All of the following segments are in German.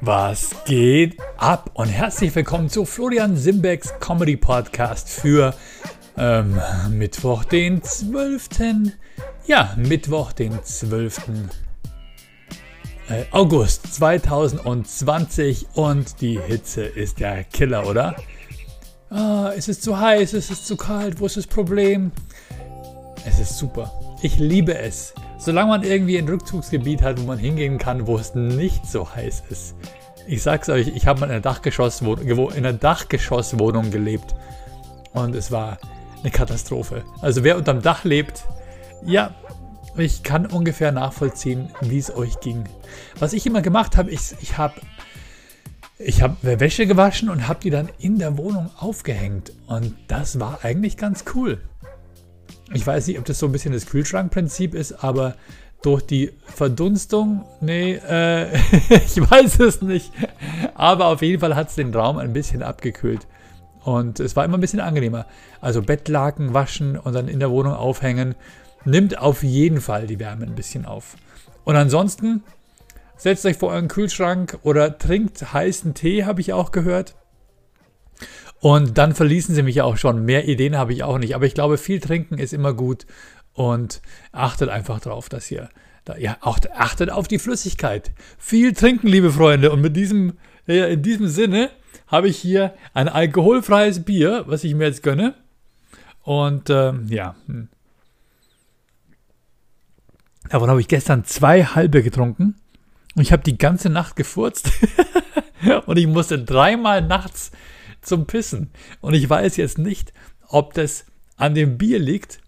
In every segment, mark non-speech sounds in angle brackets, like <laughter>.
Was geht ab? Und herzlich willkommen zu Florian Simbecks Comedy Podcast für ähm, Mittwoch, den 12. Ja, Mittwoch, den 12. Äh, August 2020 und die Hitze ist der Killer, oder? Ah, es ist zu heiß, es ist zu kalt, wo ist das Problem? Es ist super. Ich liebe es. Solange man irgendwie ein Rückzugsgebiet hat, wo man hingehen kann, wo es nicht so heiß ist. Ich sag's euch, ich habe mal in einer, Dachgeschosswohnung, in einer Dachgeschosswohnung gelebt. Und es war eine Katastrophe. Also wer unterm Dach lebt, ja, ich kann ungefähr nachvollziehen, wie es euch ging. Was ich immer gemacht habe, ich, ich habe ich hab Wäsche gewaschen und habe die dann in der Wohnung aufgehängt. Und das war eigentlich ganz cool. Ich weiß nicht, ob das so ein bisschen das Kühlschrankprinzip ist, aber durch die Verdunstung, nee, äh, <laughs> ich weiß es nicht. Aber auf jeden Fall hat es den Raum ein bisschen abgekühlt. Und es war immer ein bisschen angenehmer. Also Bettlaken waschen und dann in der Wohnung aufhängen, nimmt auf jeden Fall die Wärme ein bisschen auf. Und ansonsten setzt euch vor euren Kühlschrank oder trinkt heißen Tee, habe ich auch gehört. Und dann verließen sie mich auch schon. Mehr Ideen habe ich auch nicht. Aber ich glaube, viel trinken ist immer gut. Und achtet einfach drauf, dass ihr, da, ja, auch, achtet auf die Flüssigkeit. Viel trinken, liebe Freunde. Und mit diesem, ja, in diesem Sinne habe ich hier ein alkoholfreies Bier, was ich mir jetzt gönne. Und ähm, ja, hm. davon habe ich gestern zwei halbe getrunken. Und ich habe die ganze Nacht gefurzt. <laughs> und ich musste dreimal nachts zum Pissen. Und ich weiß jetzt nicht, ob das an dem Bier liegt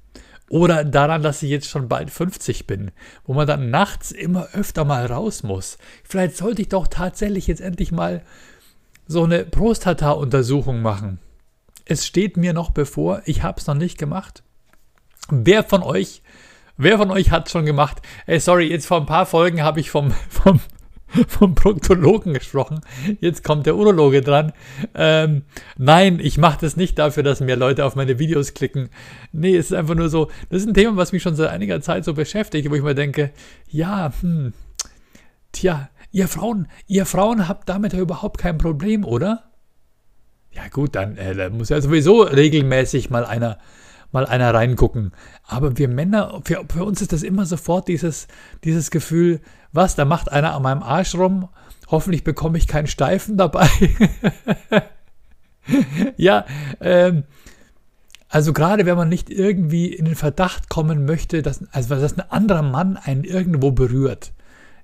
oder daran, dass ich jetzt schon bald 50 bin, wo man dann nachts immer öfter mal raus muss. Vielleicht sollte ich doch tatsächlich jetzt endlich mal so eine Prostata-Untersuchung machen. Es steht mir noch bevor, ich habe es noch nicht gemacht. Wer von euch, wer von euch hat schon gemacht? Ey, sorry, jetzt vor ein paar Folgen habe ich vom, <laughs> vom <laughs> vom Proktologen gesprochen. Jetzt kommt der Urologe dran. Ähm, nein, ich mache das nicht dafür, dass mehr Leute auf meine Videos klicken. Nee, es ist einfach nur so, das ist ein Thema, was mich schon seit einiger Zeit so beschäftigt, wo ich mir denke, ja, hm, tja, ihr Frauen, ihr Frauen habt damit ja überhaupt kein Problem, oder? Ja gut, dann äh, muss ja sowieso regelmäßig mal einer mal einer reingucken. Aber wir Männer, für, für uns ist das immer sofort dieses, dieses Gefühl, was, da macht einer an meinem Arsch rum, hoffentlich bekomme ich keinen Steifen dabei. <laughs> ja, ähm, also gerade wenn man nicht irgendwie in den Verdacht kommen möchte, dass, also dass ein anderer Mann einen irgendwo berührt.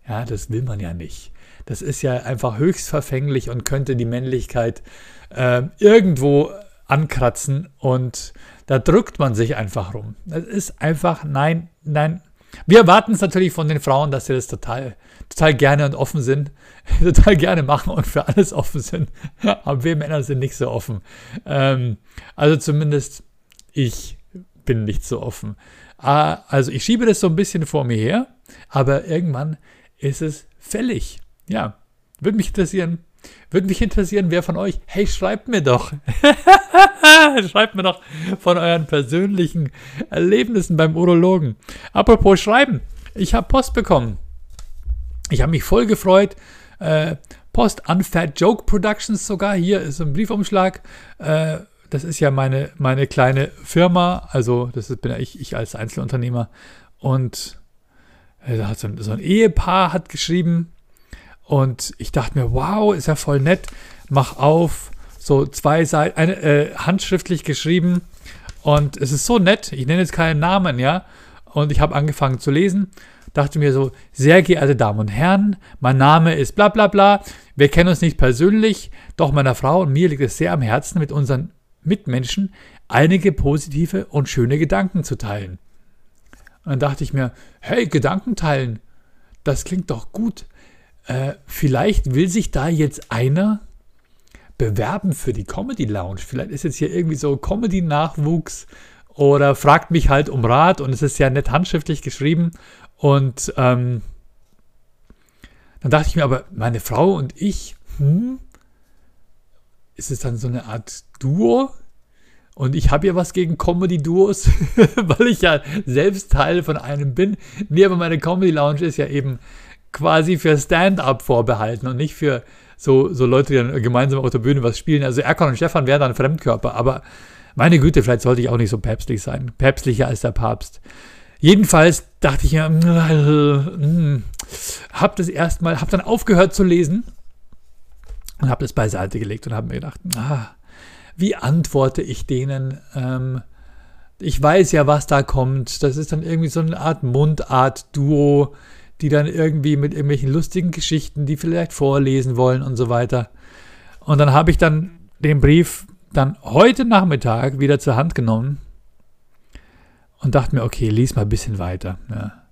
Ja, das will man ja nicht. Das ist ja einfach höchst verfänglich und könnte die Männlichkeit äh, irgendwo ankratzen und da drückt man sich einfach rum. Das ist einfach, nein, nein. Wir erwarten es natürlich von den Frauen, dass sie das total, total gerne und offen sind, <laughs> total gerne machen und für alles offen sind. <laughs> Aber wir Männer sind nicht so offen. Ähm, also zumindest ich bin nicht so offen. Ah, also ich schiebe das so ein bisschen vor mir her, aber irgendwann ist es fällig. Ja, würde mich interessieren, würde mich interessieren, wer von euch, hey, schreibt mir doch. <laughs> <laughs> schreibt mir doch von euren persönlichen Erlebnissen beim Urologen. Apropos Schreiben, ich habe Post bekommen. Ich habe mich voll gefreut. Äh, Post an Fat Joke Productions sogar. Hier ist ein Briefumschlag. Äh, das ist ja meine, meine kleine Firma. Also, das bin ja ich, ich als Einzelunternehmer. Und äh, so ein Ehepaar hat geschrieben, und ich dachte mir, wow, ist ja voll nett. Mach auf, so zwei Seiten, eine, äh, handschriftlich geschrieben. Und es ist so nett. Ich nenne jetzt keinen Namen, ja. Und ich habe angefangen zu lesen. Dachte mir so, sehr geehrte Damen und Herren, mein Name ist bla bla bla. Wir kennen uns nicht persönlich, doch meiner Frau und mir liegt es sehr am Herzen, mit unseren Mitmenschen einige positive und schöne Gedanken zu teilen. Und dann dachte ich mir, hey, Gedanken teilen, das klingt doch gut. Äh, vielleicht will sich da jetzt einer bewerben für die Comedy Lounge. Vielleicht ist jetzt hier irgendwie so Comedy-Nachwuchs oder fragt mich halt um Rat und es ist ja nett handschriftlich geschrieben. Und ähm, dann dachte ich mir aber, meine Frau und ich, hm, ist es dann so eine Art Duo? Und ich habe ja was gegen Comedy-Duos, <laughs> weil ich ja selbst Teil von einem bin. Nee, aber meine Comedy Lounge ist ja eben quasi für Stand-up vorbehalten und nicht für so, so Leute, die dann gemeinsam auf der Bühne was spielen. Also Erkan und Stefan wären dann Fremdkörper, aber meine Güte, vielleicht sollte ich auch nicht so päpstlich sein. Päpstlicher als der Papst. Jedenfalls dachte ich mir, äh, hab das erstmal, hab dann aufgehört zu lesen und hab das beiseite gelegt und hab mir gedacht, ah, wie antworte ich denen? Ähm, ich weiß ja, was da kommt. Das ist dann irgendwie so eine Art Mundart-Duo, die dann irgendwie mit irgendwelchen lustigen Geschichten, die vielleicht vorlesen wollen und so weiter. Und dann habe ich dann den Brief dann heute Nachmittag wieder zur Hand genommen und dachte mir, okay, lies mal ein bisschen weiter. Ja.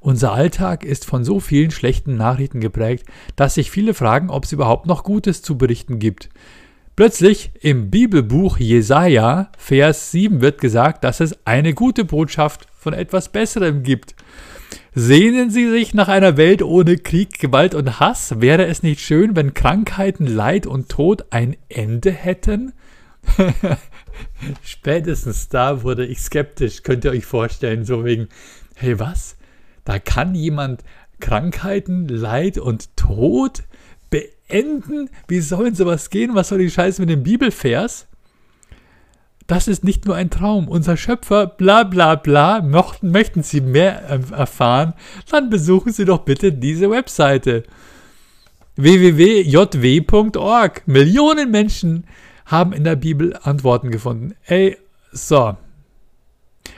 Unser Alltag ist von so vielen schlechten Nachrichten geprägt, dass sich viele fragen, ob es überhaupt noch Gutes zu berichten gibt. Plötzlich im Bibelbuch Jesaja, Vers 7 wird gesagt, dass es eine gute Botschaft von etwas Besserem gibt. Sehnen Sie sich nach einer Welt ohne Krieg, Gewalt und Hass? Wäre es nicht schön, wenn Krankheiten, Leid und Tod ein Ende hätten? <laughs> Spätestens da wurde ich skeptisch, könnt ihr euch vorstellen, so wegen, hey was? Da kann jemand Krankheiten, Leid und Tod beenden? Wie soll sowas gehen? Was soll die Scheiße mit dem Bibelvers? Das ist nicht nur ein Traum. Unser Schöpfer, bla bla bla, möchten, möchten Sie mehr erfahren, dann besuchen Sie doch bitte diese Webseite www.jw.org. Millionen Menschen haben in der Bibel Antworten gefunden. Ey, so.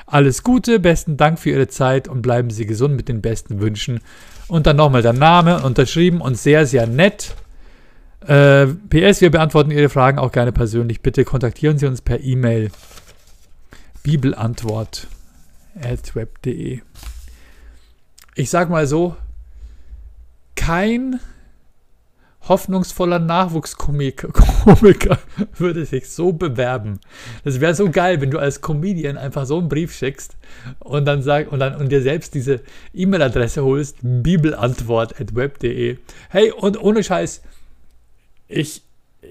Alles Gute, besten Dank für Ihre Zeit und bleiben Sie gesund mit den besten Wünschen. Und dann nochmal der Name unterschrieben und sehr, sehr nett. Äh, PS, wir beantworten Ihre Fragen auch gerne persönlich. Bitte kontaktieren Sie uns per E-Mail. Bibelantwort at web.de. Ich sag mal so, kein hoffnungsvoller Nachwuchskomiker <laughs> würde sich so bewerben. Das wäre so geil, wenn du als Comedian einfach so einen Brief schickst und dann sag, und dann und dir selbst diese E-Mail-Adresse holst, bibelantwort at web.de. Hey, und ohne Scheiß, ich,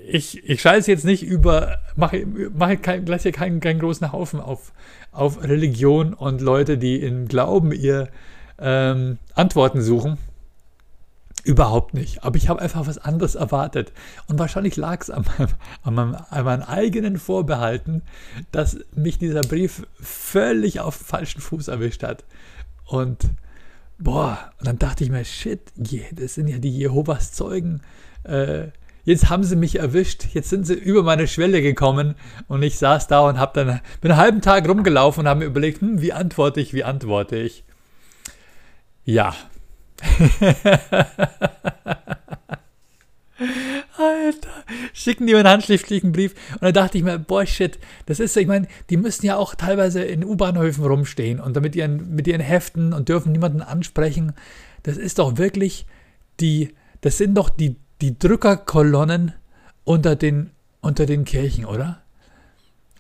ich, ich scheiße jetzt nicht über, mache mach kein, gleich hier keinen, keinen großen Haufen auf, auf Religion und Leute, die im Glauben ihr ähm, Antworten suchen. Überhaupt nicht. Aber ich habe einfach was anderes erwartet. Und wahrscheinlich lag es an, an, meinem, an meinen eigenen Vorbehalten, dass mich dieser Brief völlig auf dem falschen Fuß erwischt hat. Und boah, und dann dachte ich mir, shit, das sind ja die Jehovas Zeugen. Äh, jetzt haben sie mich erwischt, jetzt sind sie über meine Schwelle gekommen und ich saß da und habe dann bin einen halben Tag rumgelaufen und habe mir überlegt, hm, wie antworte ich, wie antworte ich. Ja. <laughs> Alter, schicken die mir einen handschriftlichen Brief. Und da dachte ich mir, boah, shit, das ist, ich meine, die müssen ja auch teilweise in U-Bahnhöfen rumstehen und damit ihren, mit ihren Heften und dürfen niemanden ansprechen. Das ist doch wirklich die, das sind doch die die Drückerkolonnen unter den, unter den Kirchen, oder?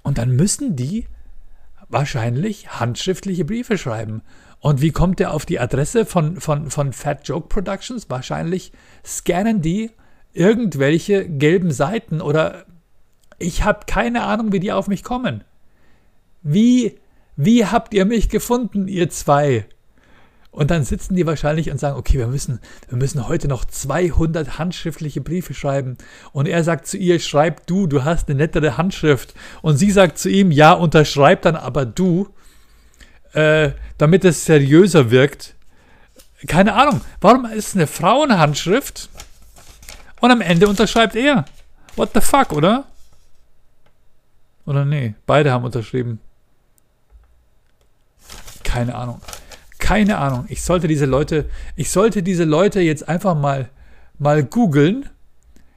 Und dann müssen die wahrscheinlich handschriftliche Briefe schreiben. Und wie kommt der auf die Adresse von, von, von Fat Joke Productions? Wahrscheinlich scannen die irgendwelche gelben Seiten oder ich habe keine Ahnung, wie die auf mich kommen. Wie, wie habt ihr mich gefunden, ihr zwei? Und dann sitzen die wahrscheinlich und sagen, okay, wir müssen, wir müssen heute noch 200 handschriftliche Briefe schreiben. Und er sagt zu ihr, schreib du, du hast eine nettere Handschrift. Und sie sagt zu ihm, ja, unterschreib dann aber du, äh, damit es seriöser wirkt. Keine Ahnung, warum ist eine Frauenhandschrift und am Ende unterschreibt er? What the fuck, oder? Oder nee, beide haben unterschrieben. Keine Ahnung keine Ahnung. Ich sollte diese Leute, ich sollte diese Leute jetzt einfach mal, mal googeln.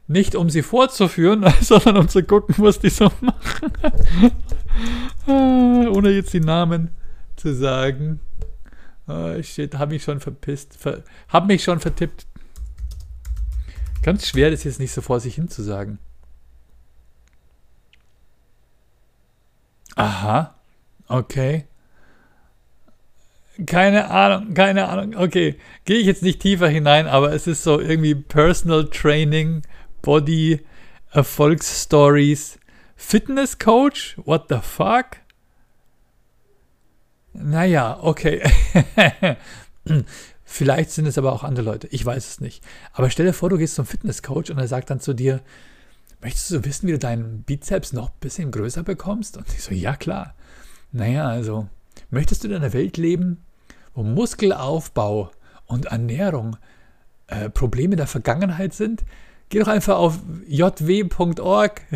Nicht um sie vorzuführen, <laughs> sondern um zu gucken, was die so machen. <laughs> Ohne jetzt die Namen zu sagen. Oh, shit, hab mich schon verpisst. Ver, hab mich schon vertippt. Ganz schwer, das jetzt nicht so vor sich hin zu sagen. Aha. Okay. Keine Ahnung, keine Ahnung. Okay, gehe ich jetzt nicht tiefer hinein, aber es ist so irgendwie Personal Training, Body, Erfolgsstories, Fitness Coach, what the fuck? Naja, okay. <laughs> Vielleicht sind es aber auch andere Leute. Ich weiß es nicht. Aber stell dir vor, du gehst zum Fitnesscoach und er sagt dann zu dir, möchtest du wissen, wie du deinen Bizeps noch ein bisschen größer bekommst? Und ich so, ja klar. Naja, also, möchtest du in einer Welt leben, wo Muskelaufbau und Ernährung äh, Probleme der Vergangenheit sind? Geh doch einfach auf jw.org. <laughs>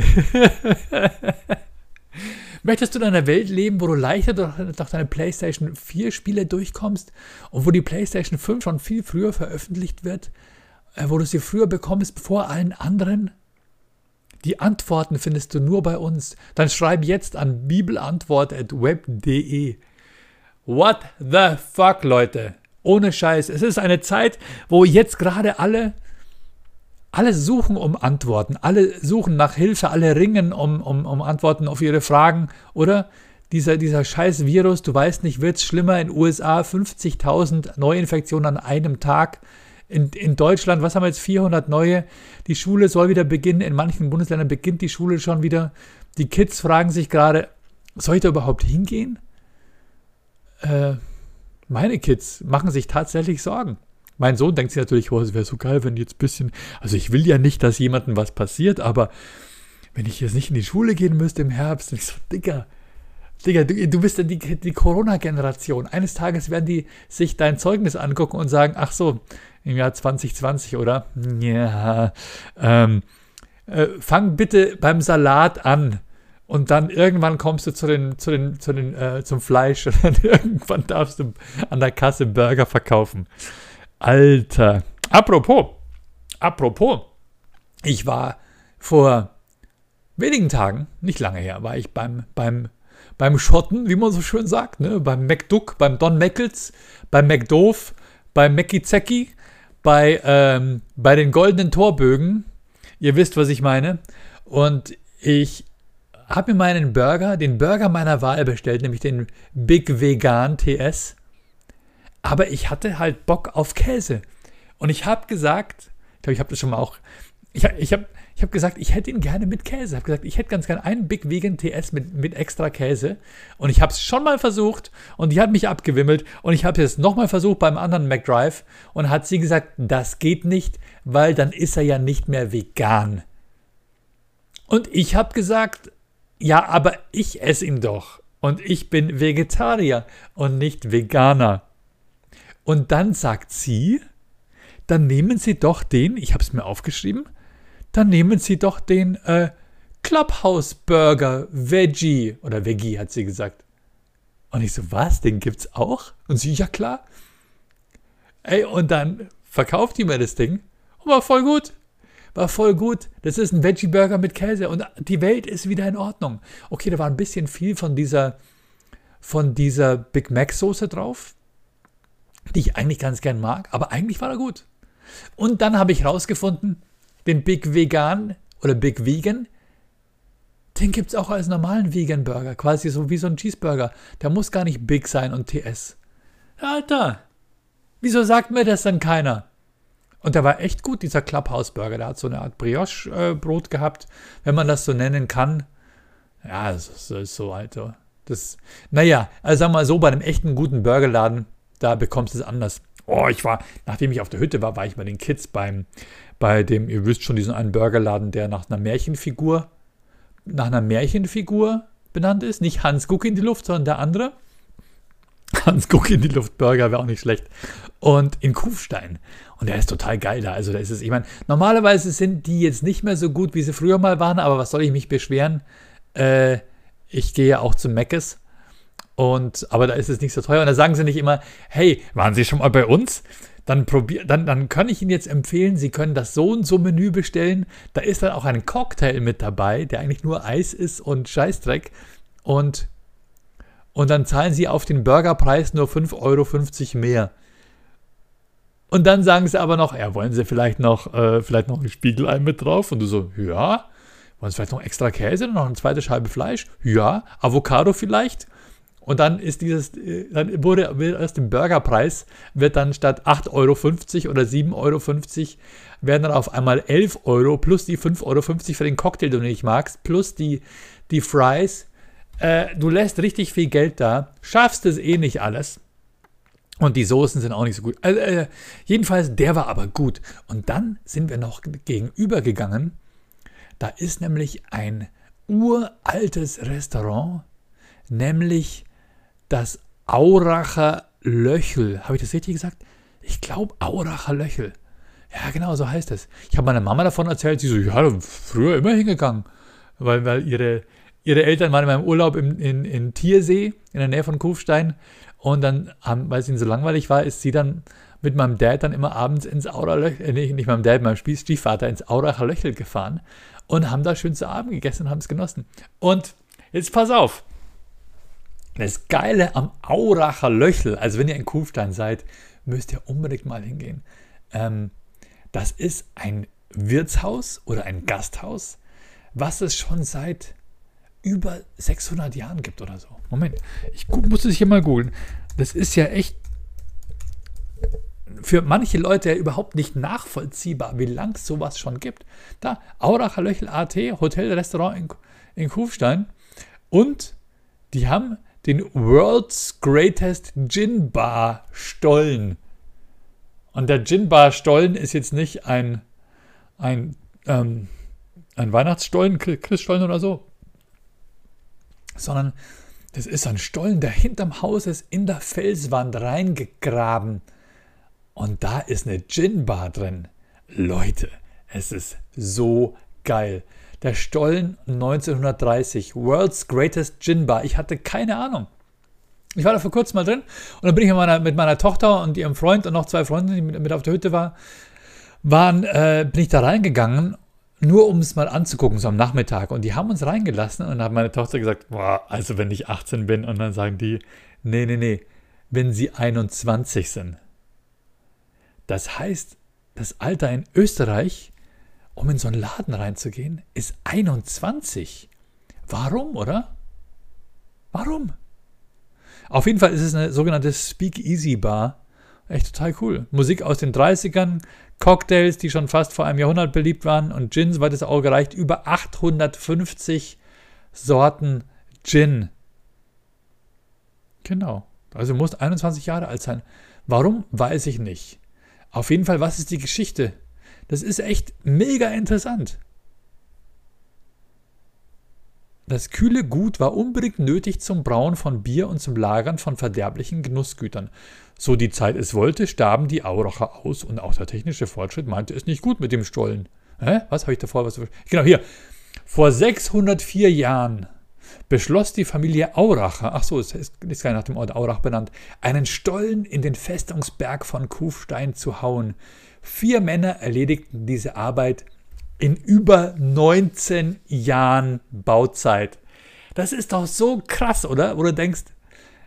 Möchtest du in einer Welt leben, wo du leichter durch, deine PlayStation 4 Spiele durchkommst und wo die PlayStation 5 schon viel früher veröffentlicht wird, äh, wo du sie früher bekommst vor allen anderen? Die Antworten findest du nur bei uns. Dann schreib jetzt an bibelantwort.web.de. What the fuck, Leute? Ohne Scheiß. Es ist eine Zeit, wo jetzt gerade alle alle suchen um Antworten, alle suchen nach Hilfe, alle ringen um, um, um Antworten auf ihre Fragen, oder? Dieser, dieser scheiß Virus, du weißt nicht, wird es schlimmer in den USA, 50.000 Neuinfektionen an einem Tag. In, in Deutschland, was haben wir jetzt, 400 neue. Die Schule soll wieder beginnen, in manchen Bundesländern beginnt die Schule schon wieder. Die Kids fragen sich gerade, soll ich da überhaupt hingehen? Äh, meine Kids machen sich tatsächlich Sorgen. Mein Sohn denkt sich natürlich, oh, es wäre so geil, wenn jetzt ein bisschen, also ich will ja nicht, dass jemandem was passiert, aber wenn ich jetzt nicht in die Schule gehen müsste im Herbst, ich so, Digga, Digga, du, du bist ja die, die Corona-Generation. Eines Tages werden die sich dein Zeugnis angucken und sagen, ach so, im Jahr 2020, oder? Ja, ähm, äh, fang bitte beim Salat an. Und dann irgendwann kommst du zu den, zu den, zu den, äh, zum Fleisch <laughs> und dann irgendwann darfst du an der Kasse Burger verkaufen. Alter. Apropos, apropos, ich war vor wenigen Tagen, nicht lange her, war ich beim, beim, beim Schotten, wie man so schön sagt, ne? beim McDuck, beim Don Meckels, beim McDoof, beim Meckizecki, bei, ähm, bei den goldenen Torbögen. Ihr wisst, was ich meine. Und ich habe mir meinen Burger, den Burger meiner Wahl bestellt, nämlich den Big Vegan TS. Aber ich hatte halt Bock auf Käse. Und ich habe gesagt, ich glaube, ich habe das schon mal auch, ich, ich habe ich hab gesagt, ich hätte ihn gerne mit Käse. Ich habe gesagt, ich hätte ganz gerne einen Big Vegan TS mit, mit extra Käse. Und ich habe es schon mal versucht und die hat mich abgewimmelt. Und ich habe es nochmal versucht beim anderen McDrive und hat sie gesagt, das geht nicht, weil dann ist er ja nicht mehr vegan. Und ich habe gesagt, ja, aber ich esse ihn doch. Und ich bin Vegetarier und nicht Veganer. Und dann sagt sie, dann nehmen Sie doch den, ich habe es mir aufgeschrieben, dann nehmen Sie doch den äh, Clubhouse Burger Veggie oder Veggie hat sie gesagt. Und ich so, was, den gibt's auch? Und sie, ja klar. Ey, und dann verkauft die mir das Ding und war voll gut. War voll gut. Das ist ein Veggie Burger mit Käse und die Welt ist wieder in Ordnung. Okay, da war ein bisschen viel von dieser von dieser Big Mac Soße drauf die ich eigentlich ganz gern mag, aber eigentlich war er gut. Und dann habe ich rausgefunden, den Big Vegan oder Big Vegan, den gibt es auch als normalen Vegan Burger, quasi so wie so ein Cheeseburger. Der muss gar nicht big sein und TS. Alter, wieso sagt mir das dann keiner? Und der war echt gut, dieser Clubhouse Burger. Der hat so eine Art Brioche-Brot gehabt, wenn man das so nennen kann. Ja, das ist so, Alter. Das, naja, also sagen wir mal so, bei einem echten guten Burgerladen da bekommst du es anders. Oh, ich war, nachdem ich auf der Hütte war, war ich bei den Kids beim, bei dem, ihr wisst schon, diesen einen Burgerladen, der nach einer Märchenfigur, nach einer Märchenfigur benannt ist. Nicht Hans Guck in die Luft, sondern der andere. Hans Guck in die Luft Burger wäre auch nicht schlecht. Und in Kufstein. Und der ist total geil da. Also da ist es, ich meine, normalerweise sind die jetzt nicht mehr so gut, wie sie früher mal waren, aber was soll ich mich beschweren? Äh, ich gehe ja auch zu Meckes und, aber da ist es nicht so teuer. Und da sagen sie nicht immer, hey, waren Sie schon mal bei uns? Dann, probier, dann, dann kann ich Ihnen jetzt empfehlen, Sie können das so und so Menü bestellen. Da ist dann auch ein Cocktail mit dabei, der eigentlich nur Eis ist und Scheißdreck. Und, und dann zahlen Sie auf den Burgerpreis nur 5,50 Euro mehr. Und dann sagen sie aber noch, ja, wollen Sie vielleicht noch, äh, vielleicht noch ein Spiegelei mit drauf? Und du so, ja. Wollen Sie vielleicht noch extra Käse, noch eine zweite Scheibe Fleisch? Ja. Avocado vielleicht? Und dann ist dieses, äh, dann wurde aus dem Burgerpreis, wird dann statt 8,50 Euro oder 7,50 Euro, werden dann auf einmal 11 Euro plus die 5,50 Euro für den Cocktail, den du nicht magst, plus die, die Fries. Äh, du lässt richtig viel Geld da, schaffst es eh nicht alles. Und die Soßen sind auch nicht so gut. Also, äh, jedenfalls, der war aber gut. Und dann sind wir noch gegenüber gegangen. Da ist nämlich ein uraltes Restaurant, nämlich das Auracher Löchel. Habe ich das richtig gesagt? Ich glaube Auracher Löchel. Ja, genau, so heißt es. Ich habe meiner Mama davon erzählt, sie so, ja, früher immer hingegangen. Weil, weil ihre, ihre Eltern waren in meinem Urlaub in, in, in Tiersee, in der Nähe von Kufstein. Und dann, weil es ihnen so langweilig war, ist sie dann mit meinem Dad dann immer abends ins Auracher äh, nicht, nicht meinem Dad, meinem Stiefvater, ins Auracher Löchel gefahren und haben da schön zu Abend gegessen und haben es genossen. Und jetzt pass auf. Das Geile am Auracher Löchel, also wenn ihr in Kufstein seid, müsst ihr unbedingt mal hingehen. Ähm, das ist ein Wirtshaus oder ein Gasthaus, was es schon seit über 600 Jahren gibt oder so. Moment, ich muss es hier mal googeln. Das ist ja echt für manche Leute ja überhaupt nicht nachvollziehbar, wie lang es sowas schon gibt. Da, Auracher Löchel AT, Hotel, Restaurant in, in Kufstein. Und die haben den World's Greatest Gin Bar Stollen. Und der Gin Bar Stollen ist jetzt nicht ein, ein, ähm, ein Weihnachtsstollen, Christstollen oder so, sondern das ist ein Stollen, der hinterm Haus ist, in der Felswand reingegraben. Und da ist eine Gin-Bar drin. Leute, es ist so geil. Der Stollen 1930, World's Greatest Gin Bar. Ich hatte keine Ahnung. Ich war da vor kurzem mal drin und dann bin ich mit meiner, mit meiner Tochter und ihrem Freund und noch zwei Freunden, die mit, mit auf der Hütte war, waren, äh, bin ich da reingegangen nur um es mal anzugucken, so am Nachmittag. Und die haben uns reingelassen und hat meine Tochter gesagt, boah, also wenn ich 18 bin und dann sagen die, nee, nee, nee, wenn sie 21 sind. Das heißt, das Alter in Österreich, um in so einen Laden reinzugehen, ist 21. Warum, oder? Warum? Auf jeden Fall ist es eine sogenannte Speak-Easy Bar. Echt total cool. Musik aus den 30ern, Cocktails, die schon fast vor einem Jahrhundert beliebt waren und Gins, weil das auch gereicht, über 850 Sorten Gin. Genau. Also muss 21 Jahre alt sein. Warum, weiß ich nicht. Auf jeden Fall, was ist die Geschichte? Das ist echt mega interessant. Das kühle Gut war unbedingt nötig zum Brauen von Bier und zum Lagern von verderblichen Genussgütern. So die Zeit es wollte, starben die Auracher aus und auch der technische Fortschritt meinte es nicht gut mit dem Stollen. Hä? Was habe ich davor? Was, genau, hier. Vor 604 Jahren beschloss die Familie Auracher, ach so, es ist gar nach dem Ort Aurach benannt, einen Stollen in den Festungsberg von Kufstein zu hauen. Vier Männer erledigten diese Arbeit in über 19 Jahren Bauzeit. Das ist doch so krass, oder? Wo du denkst,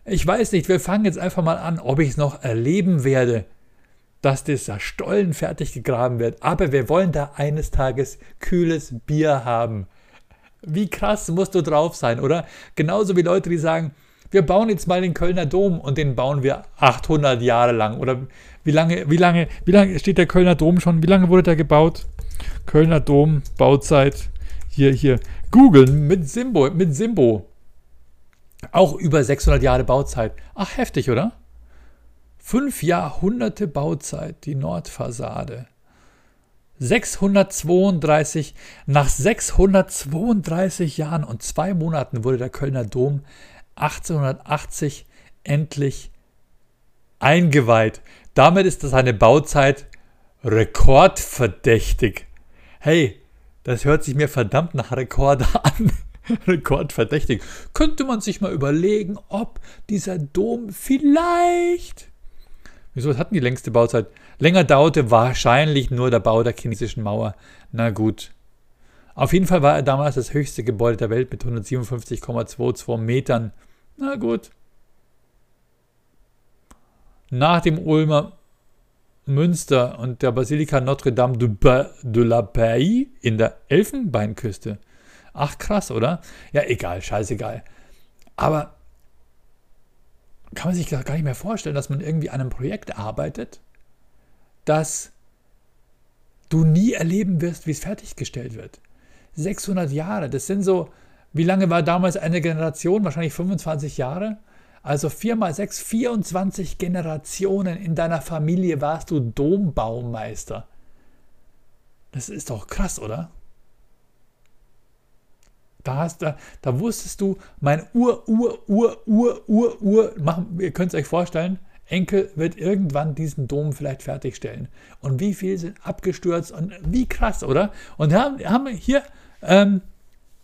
ich weiß nicht, wir fangen jetzt einfach mal an, ob ich es noch erleben werde, dass dieser Stollen fertig gegraben wird. Aber wir wollen da eines Tages kühles Bier haben. Wie krass musst du drauf sein, oder? Genauso wie Leute, die sagen, wir bauen jetzt mal den Kölner Dom und den bauen wir 800 Jahre lang. Oder wie lange, wie lange, wie lange steht der Kölner Dom schon? Wie lange wurde der gebaut? Kölner Dom, Bauzeit. Hier, hier. Googeln mit Simbo, mit Simbo. Auch über 600 Jahre Bauzeit. Ach, heftig, oder? Fünf Jahrhunderte Bauzeit, die Nordfassade. 632, nach 632 Jahren und zwei Monaten wurde der Kölner Dom 1880 endlich eingeweiht. Damit ist das eine Bauzeit rekordverdächtig. Hey, das hört sich mir verdammt nach Rekord <laughs> an. Rekordverdächtig. Könnte man sich mal überlegen, ob dieser Dom vielleicht. Wieso hatten die längste Bauzeit? Länger dauerte wahrscheinlich nur der Bau der chinesischen Mauer. Na gut. Auf jeden Fall war er damals das höchste Gebäude der Welt mit 157,22 Metern. Na gut. Nach dem Ulmer Münster und der Basilika Notre-Dame de, de la Paix in der Elfenbeinküste. Ach krass, oder? Ja, egal, scheißegal. Aber kann man sich gar nicht mehr vorstellen, dass man irgendwie an einem Projekt arbeitet, das du nie erleben wirst, wie es fertiggestellt wird. 600 Jahre, das sind so, wie lange war damals eine Generation? Wahrscheinlich 25 Jahre. Also 4 mal 6, 24 Generationen in deiner Familie warst du Dombaumeister. Das ist doch krass, oder? Da, hast, da, da wusstest du, mein Ur, Ur, Ur, Ur, Ur, Ur, machen, ihr könnt es euch vorstellen, Enkel wird irgendwann diesen Dom vielleicht fertigstellen. Und wie viele sind abgestürzt und wie krass, oder? Und haben, haben hier, ähm,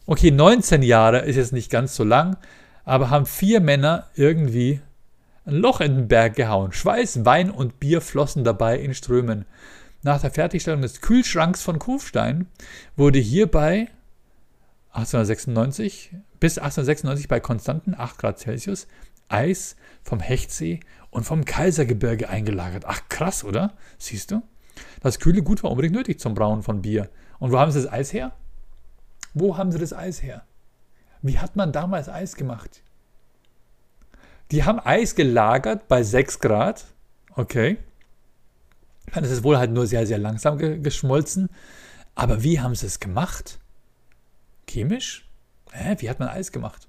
okay, 19 Jahre ist jetzt nicht ganz so lang, aber haben vier Männer irgendwie ein Loch in den Berg gehauen. Schweiß, Wein und Bier flossen dabei in Strömen. Nach der Fertigstellung des Kühlschranks von Kufstein wurde hierbei 1896 bis 1896 bei konstanten 8 Grad Celsius Eis vom Hechtsee und vom Kaisergebirge eingelagert. Ach krass, oder? Siehst du? Das kühle Gut war unbedingt nötig zum Brauen von Bier. Und wo haben sie das Eis her? Wo haben sie das Eis her? Wie hat man damals Eis gemacht? Die haben Eis gelagert bei 6 Grad. Okay. Dann ist es wohl halt nur sehr, sehr langsam ge geschmolzen. Aber wie haben sie es gemacht? Chemisch? Hä? Wie hat man Eis gemacht?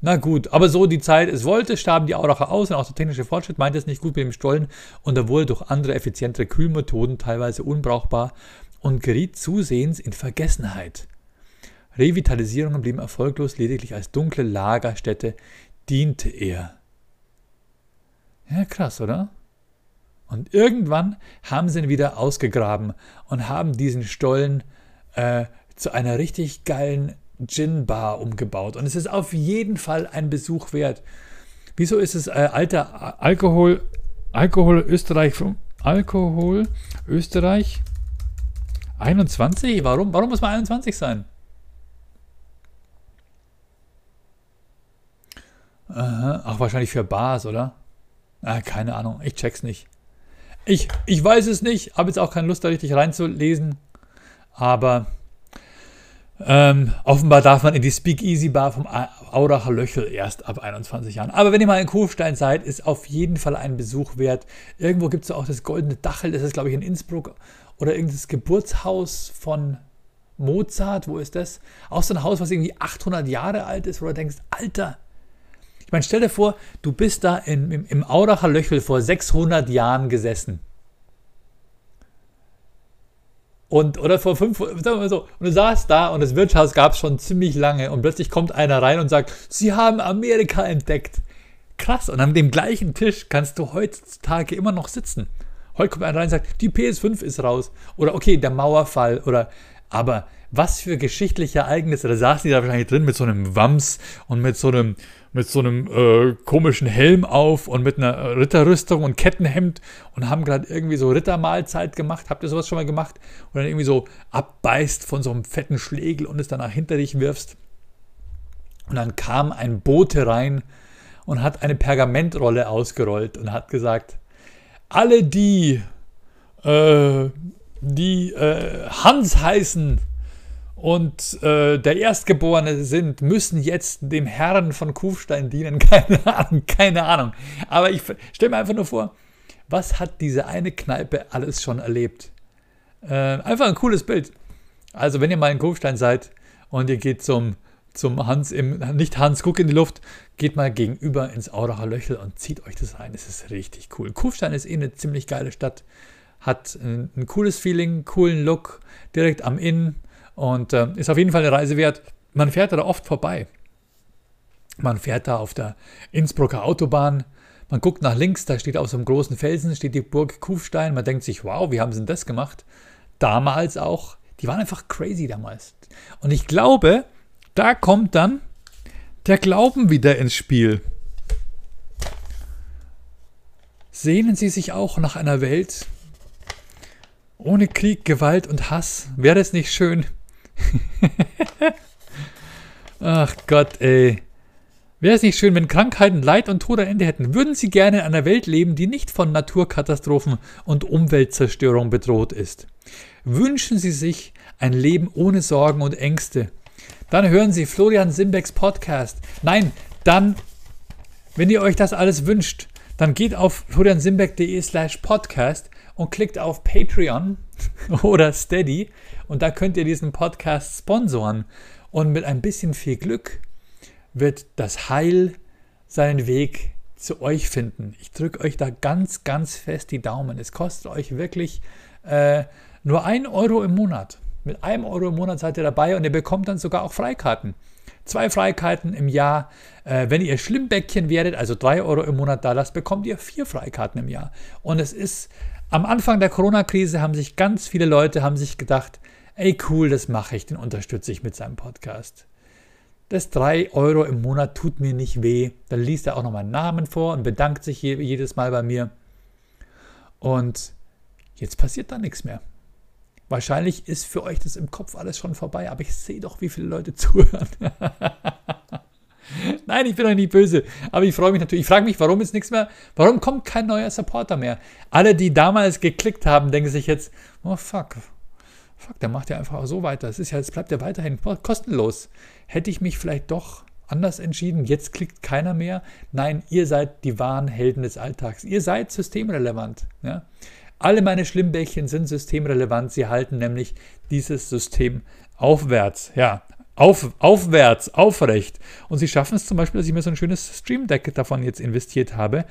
Na gut, aber so die Zeit es wollte, starben die Auracher aus und auch der technische Fortschritt meinte es nicht gut mit dem Stollen und er wurde durch andere effizientere Kühlmethoden teilweise unbrauchbar und geriet zusehends in Vergessenheit. Revitalisierungen blieben erfolglos, lediglich als dunkle Lagerstätte diente er. Ja, krass, oder? Und irgendwann haben sie ihn wieder ausgegraben und haben diesen Stollen äh, zu einer richtig geilen Gin-Bar umgebaut. Und es ist auf jeden Fall ein Besuch wert. Wieso ist es äh, alter Alkohol, Alkohol Österreich, Alkohol Österreich 21? Warum, warum muss man 21 sein? Aha. Ach, wahrscheinlich für Bars, oder? Ah, keine Ahnung, ich check's nicht. Ich, ich weiß es nicht, habe jetzt auch keine Lust, da richtig reinzulesen. Aber ähm, offenbar darf man in die Speakeasy-Bar vom Auracher Löchel erst ab 21 Jahren. Aber wenn ihr mal in Kufstein seid, ist auf jeden Fall ein Besuch wert. Irgendwo gibt es auch das Goldene Dachel, das ist, glaube ich, in Innsbruck. Oder irgendein Geburtshaus von Mozart, wo ist das? Auch so ein Haus, was irgendwie 800 Jahre alt ist, wo du denkst, Alter, ich meine, stell dir vor, du bist da in, im, im Auracher Löchel vor 600 Jahren gesessen. Und, oder vor fünf, sagen wir mal so, und du saßt da und das Wirtshaus gab es schon ziemlich lange und plötzlich kommt einer rein und sagt, sie haben Amerika entdeckt. Krass, und an dem gleichen Tisch kannst du heutzutage immer noch sitzen. Heute kommt einer rein und sagt, die PS5 ist raus. Oder okay, der Mauerfall. Oder, aber was für geschichtliche Ereignisse. Da saßen die da wahrscheinlich drin mit so einem Wams und mit so einem, mit so einem äh, komischen Helm auf und mit einer Ritterrüstung und Kettenhemd und haben gerade irgendwie so Rittermahlzeit gemacht. Habt ihr sowas schon mal gemacht? Und dann irgendwie so abbeißt von so einem fetten Schlegel und es danach hinter dich wirfst. Und dann kam ein Bote rein und hat eine Pergamentrolle ausgerollt und hat gesagt, alle die, äh, die äh, Hans heißen, und äh, der Erstgeborene sind, müssen jetzt dem Herrn von Kufstein dienen. <laughs> Keine Ahnung, keine Ahnung. Aber ich stelle mir einfach nur vor, was hat diese eine Kneipe alles schon erlebt? Äh, einfach ein cooles Bild. Also, wenn ihr mal in Kufstein seid und ihr geht zum, zum Hans, im, nicht Hans, guck in die Luft, geht mal gegenüber ins Auracher Löchel und zieht euch das rein. Das ist richtig cool. Kufstein ist eh eine ziemlich geile Stadt. Hat ein, ein cooles Feeling, coolen Look, direkt am Inn und äh, ist auf jeden Fall eine Reise wert. Man fährt da oft vorbei. Man fährt da auf der Innsbrucker Autobahn. Man guckt nach links, da steht auf so einem großen Felsen steht die Burg Kufstein. Man denkt sich, wow, wie haben sie denn das gemacht? Damals auch. Die waren einfach crazy damals. Und ich glaube, da kommt dann der Glauben wieder ins Spiel. Sehnen Sie sich auch nach einer Welt ohne Krieg, Gewalt und Hass? Wäre es nicht schön, Ach Gott, ey. Wäre es nicht schön, wenn Krankheiten, Leid und Tod ein Ende hätten? Würden Sie gerne in einer Welt leben, die nicht von Naturkatastrophen und Umweltzerstörung bedroht ist? Wünschen Sie sich ein Leben ohne Sorgen und Ängste? Dann hören Sie Florian Simbecks Podcast. Nein, dann, wenn ihr euch das alles wünscht, dann geht auf floriansimbeck.de slash podcast und klickt auf Patreon <laughs> oder Steady und da könnt ihr diesen Podcast sponsoren. Und mit ein bisschen viel Glück wird das Heil seinen Weg zu euch finden. Ich drücke euch da ganz, ganz fest die Daumen. Es kostet euch wirklich äh, nur ein Euro im Monat. Mit einem Euro im Monat seid ihr dabei und ihr bekommt dann sogar auch Freikarten. Zwei Freikarten im Jahr. Äh, wenn ihr Schlimmbäckchen werdet, also drei Euro im Monat da lasst, bekommt ihr vier Freikarten im Jahr. Und es ist am Anfang der Corona-Krise haben sich ganz viele Leute haben sich gedacht, ey cool, das mache ich, den unterstütze ich mit seinem Podcast. Das 3 Euro im Monat tut mir nicht weh. Dann liest er auch noch meinen Namen vor und bedankt sich jedes Mal bei mir. Und jetzt passiert da nichts mehr. Wahrscheinlich ist für euch das im Kopf alles schon vorbei, aber ich sehe doch, wie viele Leute <laughs> zuhören. <laughs> Nein, ich bin doch nicht böse, aber ich freue mich natürlich. Ich frage mich, warum ist nichts mehr, warum kommt kein neuer Supporter mehr? Alle, die damals geklickt haben, denken sich jetzt, oh fuck, fuck, der macht ja einfach so weiter. Es ist ja, es bleibt ja weiterhin kostenlos. Hätte ich mich vielleicht doch anders entschieden, jetzt klickt keiner mehr. Nein, ihr seid die wahren Helden des Alltags. Ihr seid systemrelevant. Ja? Alle meine Schlimmbäckchen sind systemrelevant. Sie halten nämlich dieses System aufwärts. Ja, auf, aufwärts, aufrecht. Und sie schaffen es zum Beispiel, dass ich mir so ein schönes Stream Deck davon jetzt investiert habe,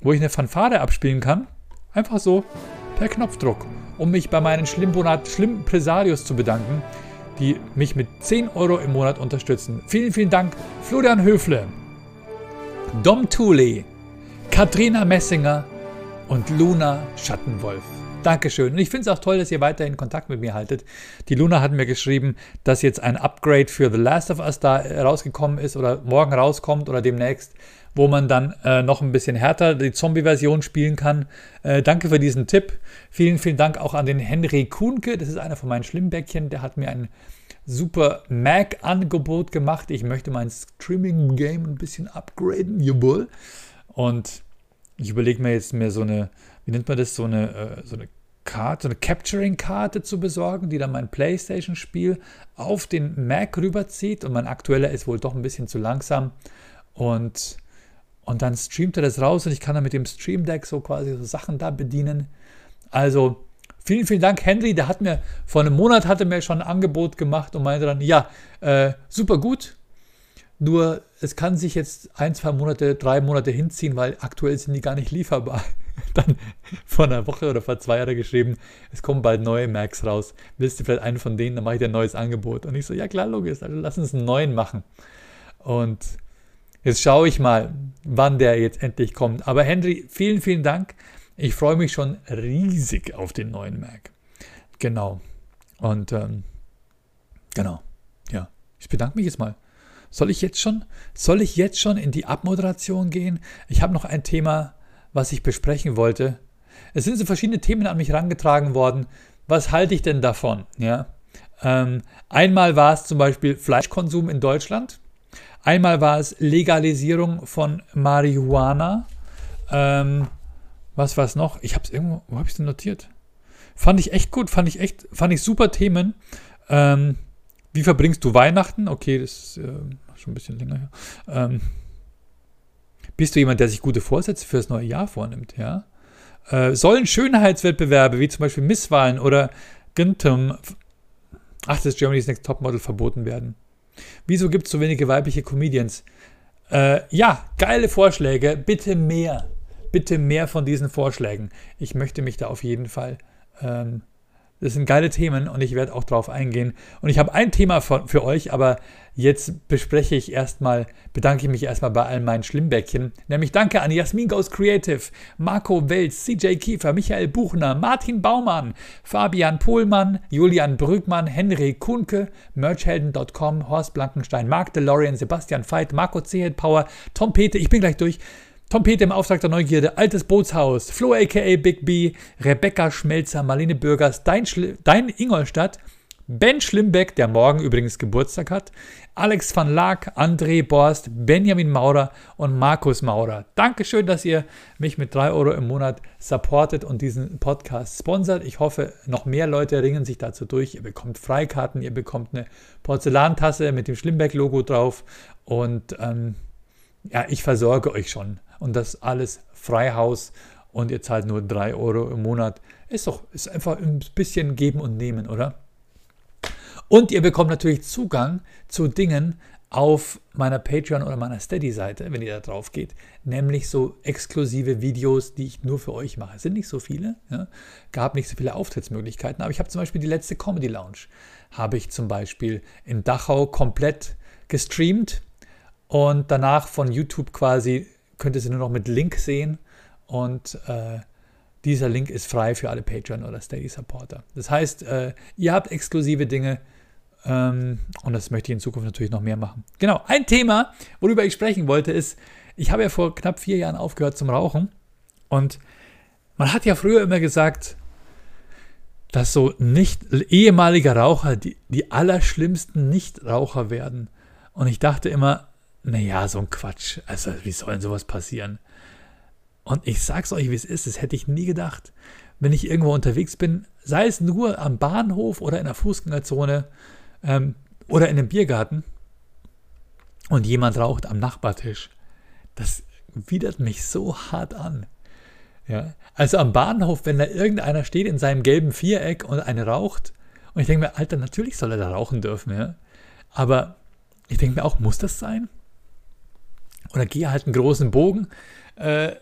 wo ich eine Fanfare abspielen kann. Einfach so per Knopfdruck, um mich bei meinen Schlimmpresarios zu bedanken, die mich mit 10 Euro im Monat unterstützen. Vielen, vielen Dank, Florian Höfle, Dom Thule, Katrina Messinger, und Luna Schattenwolf. Dankeschön. Und ich finde es auch toll, dass ihr weiterhin Kontakt mit mir haltet. Die Luna hat mir geschrieben, dass jetzt ein Upgrade für The Last of Us da rausgekommen ist oder morgen rauskommt oder demnächst, wo man dann äh, noch ein bisschen härter die Zombie-Version spielen kann. Äh, danke für diesen Tipp. Vielen, vielen Dank auch an den Henry Kuhnke. Das ist einer von meinen Schlimmbäckchen. Der hat mir ein super Mac-Angebot gemacht. Ich möchte mein Streaming-Game ein bisschen upgraden, jawohl. Und ich überlege mir jetzt mehr so eine, wie nennt man das, so eine, äh, so eine Karte, so eine Capturing-Karte zu besorgen, die dann mein PlayStation-Spiel auf den Mac rüberzieht. Und mein aktueller ist wohl doch ein bisschen zu langsam. Und, und dann streamt er das raus und ich kann dann mit dem Stream Deck so quasi so Sachen da bedienen. Also vielen, vielen Dank, Henry. Der hat mir vor einem Monat hatte mir schon ein Angebot gemacht und meinte dann, ja, äh, super gut. Nur es kann sich jetzt ein, zwei Monate, drei Monate hinziehen, weil aktuell sind die gar nicht lieferbar. <laughs> Dann vor einer Woche oder vor zwei Jahren geschrieben, es kommen bald neue Macs raus. Willst du vielleicht einen von denen, dann mache ich dir ein neues Angebot. Und ich so, ja klar, logisch, also lass uns einen neuen machen. Und jetzt schaue ich mal, wann der jetzt endlich kommt. Aber Henry, vielen, vielen Dank. Ich freue mich schon riesig auf den neuen Mac. Genau. Und ähm, genau. Ja, ich bedanke mich jetzt mal. Soll ich jetzt schon? Soll ich jetzt schon in die Abmoderation gehen? Ich habe noch ein Thema, was ich besprechen wollte. Es sind so verschiedene Themen an mich herangetragen worden. Was halte ich denn davon? Ja. Ähm, einmal war es zum Beispiel Fleischkonsum in Deutschland. Einmal war es Legalisierung von Marihuana. Ähm, was war es noch? Ich habe es irgendwo, wo habe ich es denn notiert? Fand ich echt gut, fand ich echt, fand ich super Themen. Ähm, wie verbringst du Weihnachten? Okay, das ist äh, schon ein bisschen länger her. Ähm, bist du jemand, der sich gute Vorsätze für das neue Jahr vornimmt? Ja? Äh, sollen Schönheitswettbewerbe wie zum Beispiel Misswahlen oder Gintum, ach, das Germany's Next Topmodel verboten werden? Wieso gibt es so wenige weibliche Comedians? Äh, ja, geile Vorschläge. Bitte mehr. Bitte mehr von diesen Vorschlägen. Ich möchte mich da auf jeden Fall ähm, das sind geile Themen und ich werde auch drauf eingehen. Und ich habe ein Thema für, für euch, aber jetzt bespreche ich erstmal, bedanke ich mich erstmal bei all meinen Schlimmbäckchen. Nämlich danke an Jasmin Goes Creative, Marco Welz, CJ Kiefer, Michael Buchner, Martin Baumann, Fabian Pohlmann, Julian Brügmann, Henry Kuhnke, Merchhelden.com, Horst Blankenstein, Mark DeLorean, Sebastian Veit, Marco C. Power, Tom Pete, ich bin gleich durch. Tom Peter im Auftrag der Neugierde, Altes Bootshaus, Flo aka Big B, Rebecca Schmelzer, Marlene Bürgers, Dein, Dein Ingolstadt, Ben Schlimbeck, der morgen übrigens Geburtstag hat, Alex van Laak, André Borst, Benjamin Maurer und Markus Maurer. Dankeschön, dass ihr mich mit 3 Euro im Monat supportet und diesen Podcast sponsert. Ich hoffe, noch mehr Leute ringen sich dazu durch. Ihr bekommt Freikarten, ihr bekommt eine Porzellantasse mit dem Schlimbeck-Logo drauf und ähm, ja, ich versorge euch schon und das alles Freihaus und ihr zahlt nur 3 Euro im Monat. Ist doch, ist einfach ein bisschen geben und nehmen, oder? Und ihr bekommt natürlich Zugang zu Dingen, auf meiner Patreon oder meiner Steady-Seite, wenn ihr da drauf geht, nämlich so exklusive Videos, die ich nur für euch mache. Es sind nicht so viele, ja? gab nicht so viele Auftrittsmöglichkeiten, aber ich habe zum Beispiel die letzte Comedy Lounge, habe ich zum Beispiel in Dachau komplett gestreamt und danach von YouTube quasi könnt ihr sie nur noch mit Link sehen und äh, dieser Link ist frei für alle Patreon oder Steady Supporter. Das heißt, äh, ihr habt exklusive Dinge ähm, und das möchte ich in Zukunft natürlich noch mehr machen. Genau, ein Thema, worüber ich sprechen wollte, ist, ich habe ja vor knapp vier Jahren aufgehört zum Rauchen und man hat ja früher immer gesagt, dass so nicht ehemalige Raucher die, die allerschlimmsten Nichtraucher werden. Und ich dachte immer, naja, so ein Quatsch. Also, wie soll denn sowas passieren? Und ich sag's euch, wie es ist, das hätte ich nie gedacht. Wenn ich irgendwo unterwegs bin, sei es nur am Bahnhof oder in der Fußgängerzone ähm, oder in einem Biergarten und jemand raucht am Nachbartisch, das widert mich so hart an. Ja, also am Bahnhof, wenn da irgendeiner steht in seinem gelben Viereck und eine raucht, und ich denke mir, Alter, natürlich soll er da rauchen dürfen, ja. Aber ich denke mir auch, muss das sein? Oder gehe halt einen großen Bogen. Äh,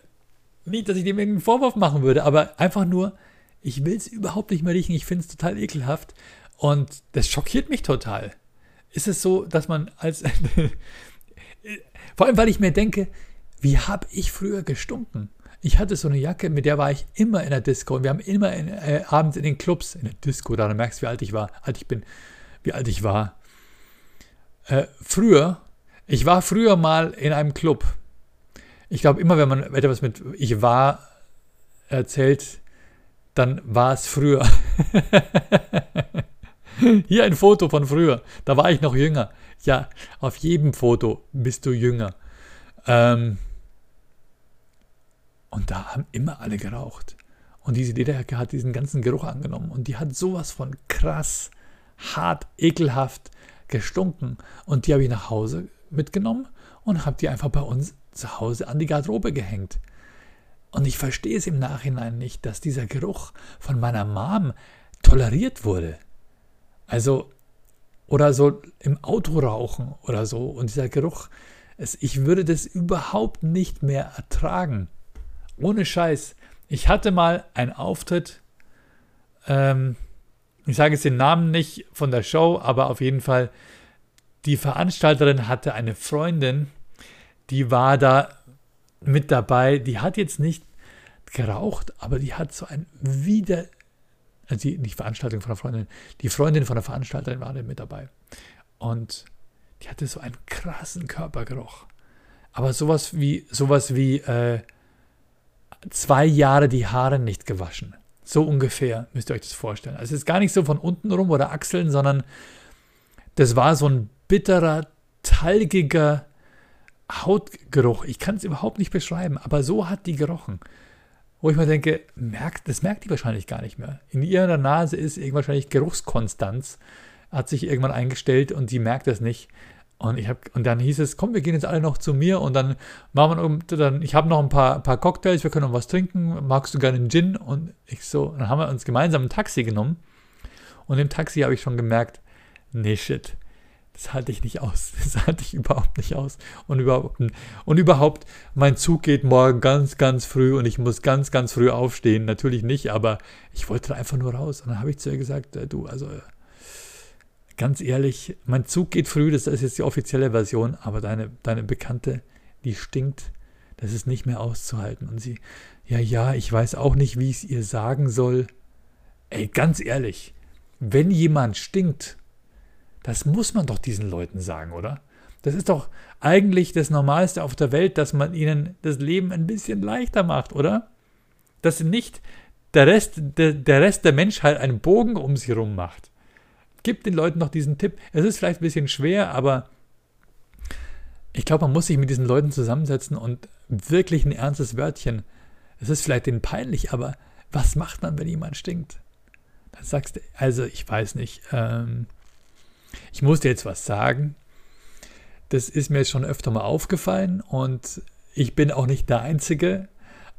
nicht, dass ich dem irgendeinen Vorwurf machen würde, aber einfach nur, ich will es überhaupt nicht mehr riechen. Ich finde es total ekelhaft. Und das schockiert mich total. Ist es so, dass man als. <laughs> Vor allem, weil ich mir denke, wie habe ich früher gestunken? Ich hatte so eine Jacke, mit der war ich immer in der Disco. Und wir haben immer in, äh, abends in den Clubs, in der Disco, da merkst du, wie alt ich war, alt ich bin, wie alt ich war. Äh, früher, ich war früher mal in einem Club. Ich glaube, immer wenn man etwas mit ich war erzählt, dann war es früher. <laughs> Hier ein Foto von früher. Da war ich noch jünger. Ja, auf jedem Foto bist du jünger. Ähm und da haben immer alle geraucht. Und diese Lederjacke hat diesen ganzen Geruch angenommen. Und die hat sowas von krass, hart, ekelhaft gestunken. Und die habe ich nach Hause mitgenommen und habe die einfach bei uns zu Hause an die Garderobe gehängt. Und ich verstehe es im Nachhinein nicht, dass dieser Geruch von meiner Mom toleriert wurde. Also, oder so im Auto rauchen oder so. Und dieser Geruch, es, ich würde das überhaupt nicht mehr ertragen. Ohne Scheiß. Ich hatte mal einen Auftritt, ähm, ich sage jetzt den Namen nicht von der Show, aber auf jeden Fall, die Veranstalterin hatte eine Freundin, die war da mit dabei. Die hat jetzt nicht geraucht, aber die hat so ein wieder also die, die Veranstaltung von der Freundin, die Freundin von der Veranstalterin war da mit dabei. Und die hatte so einen krassen Körpergeruch. Aber sowas wie, sowas wie äh, zwei Jahre die Haare nicht gewaschen. So ungefähr müsst ihr euch das vorstellen. Also es ist gar nicht so von unten rum oder Achseln, sondern das war so ein bitterer, talgiger Hautgeruch. Ich kann es überhaupt nicht beschreiben, aber so hat die gerochen wo ich mir denke, merkt, das merkt die wahrscheinlich gar nicht mehr. In ihrer Nase ist wahrscheinlich Geruchskonstanz, hat sich irgendwann eingestellt und sie merkt das nicht. Und, ich hab, und dann hieß es, komm, wir gehen jetzt alle noch zu mir und dann machen wir, dann, ich habe noch ein paar, paar Cocktails, wir können noch was trinken, magst du gerne einen Gin? Und ich so, dann haben wir uns gemeinsam ein Taxi genommen und im Taxi habe ich schon gemerkt, nee, shit, das halte ich nicht aus. <laughs> Das halte ich überhaupt nicht aus. Und überhaupt, und überhaupt, mein Zug geht morgen ganz, ganz früh und ich muss ganz, ganz früh aufstehen. Natürlich nicht, aber ich wollte einfach nur raus. Und dann habe ich zu ihr gesagt, äh, du, also ganz ehrlich, mein Zug geht früh, das ist jetzt die offizielle Version, aber deine, deine Bekannte, die stinkt. Das ist nicht mehr auszuhalten. Und sie, ja, ja, ich weiß auch nicht, wie ich es ihr sagen soll. Ey, ganz ehrlich, wenn jemand stinkt, das muss man doch diesen Leuten sagen, oder? Das ist doch eigentlich das Normalste auf der Welt, dass man ihnen das Leben ein bisschen leichter macht, oder? Dass nicht der Rest, der, der Rest der Menschheit einen Bogen um sie herum macht. Gib den Leuten noch diesen Tipp. Es ist vielleicht ein bisschen schwer, aber ich glaube, man muss sich mit diesen Leuten zusammensetzen und wirklich ein ernstes Wörtchen. Es ist vielleicht denen peinlich, aber was macht man, wenn jemand stinkt? Dann sagst du, also ich weiß nicht, ähm, ich muss dir jetzt was sagen. Das ist mir schon öfter mal aufgefallen und ich bin auch nicht der Einzige.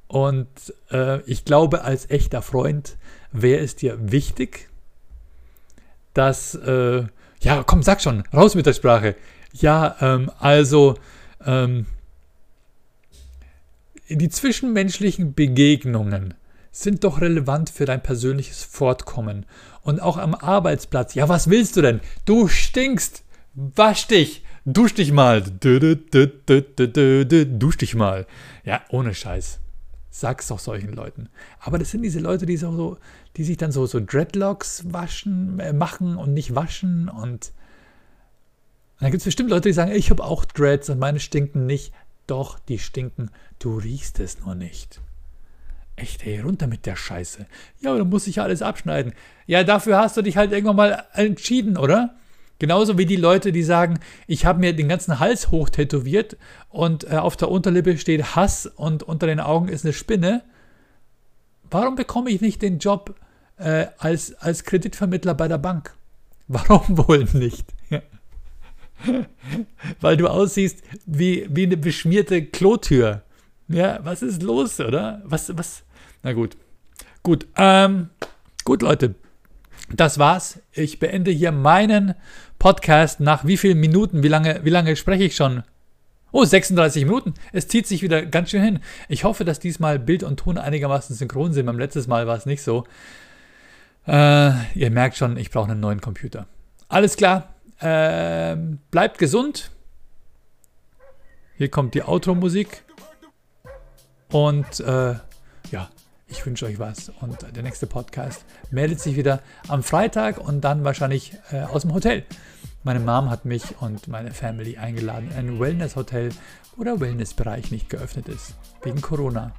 Und äh, ich glaube, als echter Freund wäre es dir wichtig, dass, äh, ja, komm, sag schon, raus mit der Sprache. Ja, ähm, also ähm, die zwischenmenschlichen Begegnungen sind doch relevant für dein persönliches Fortkommen. Und auch am Arbeitsplatz. Ja, was willst du denn? Du stinkst. Wasch dich. Dusch dich mal. Dusch dich mal. Ja, ohne Scheiß. Sag's doch solchen Leuten. Aber das sind diese Leute, die, so, die sich dann so, so Dreadlocks waschen, äh, machen und nicht waschen. Und, und dann gibt es bestimmt Leute, die sagen, ich habe auch Dreads und meine stinken nicht. Doch, die stinken. Du riechst es nur nicht. Echt, ey, runter mit der Scheiße. Ja, aber dann muss ich alles abschneiden. Ja, dafür hast du dich halt irgendwann mal entschieden, oder? Genauso wie die Leute, die sagen, ich habe mir den ganzen Hals hoch tätowiert und äh, auf der Unterlippe steht Hass und unter den Augen ist eine Spinne. Warum bekomme ich nicht den Job äh, als, als Kreditvermittler bei der Bank? <laughs> Warum wohl nicht? <laughs> Weil du aussiehst wie, wie eine beschmierte Klotür. Ja, was ist los, oder? Was, was? Na gut. Gut, ähm, gut, Leute. Das war's. Ich beende hier meinen Podcast nach wie vielen Minuten? Wie lange, wie lange spreche ich schon? Oh, 36 Minuten. Es zieht sich wieder ganz schön hin. Ich hoffe, dass diesmal Bild und Ton einigermaßen synchron sind. Beim letzten Mal war es nicht so. Äh, ihr merkt schon, ich brauche einen neuen Computer. Alles klar. Äh, bleibt gesund. Hier kommt die Outro-Musik. Und äh, ich wünsche euch was. Und der nächste Podcast meldet sich wieder am Freitag und dann wahrscheinlich äh, aus dem Hotel. Meine Mom hat mich und meine Family eingeladen in ein Wellness-Hotel, wo der Wellnessbereich nicht geöffnet ist. Wegen Corona.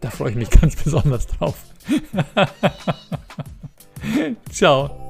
Da freue ich mich <laughs> ganz besonders drauf. <laughs> Ciao.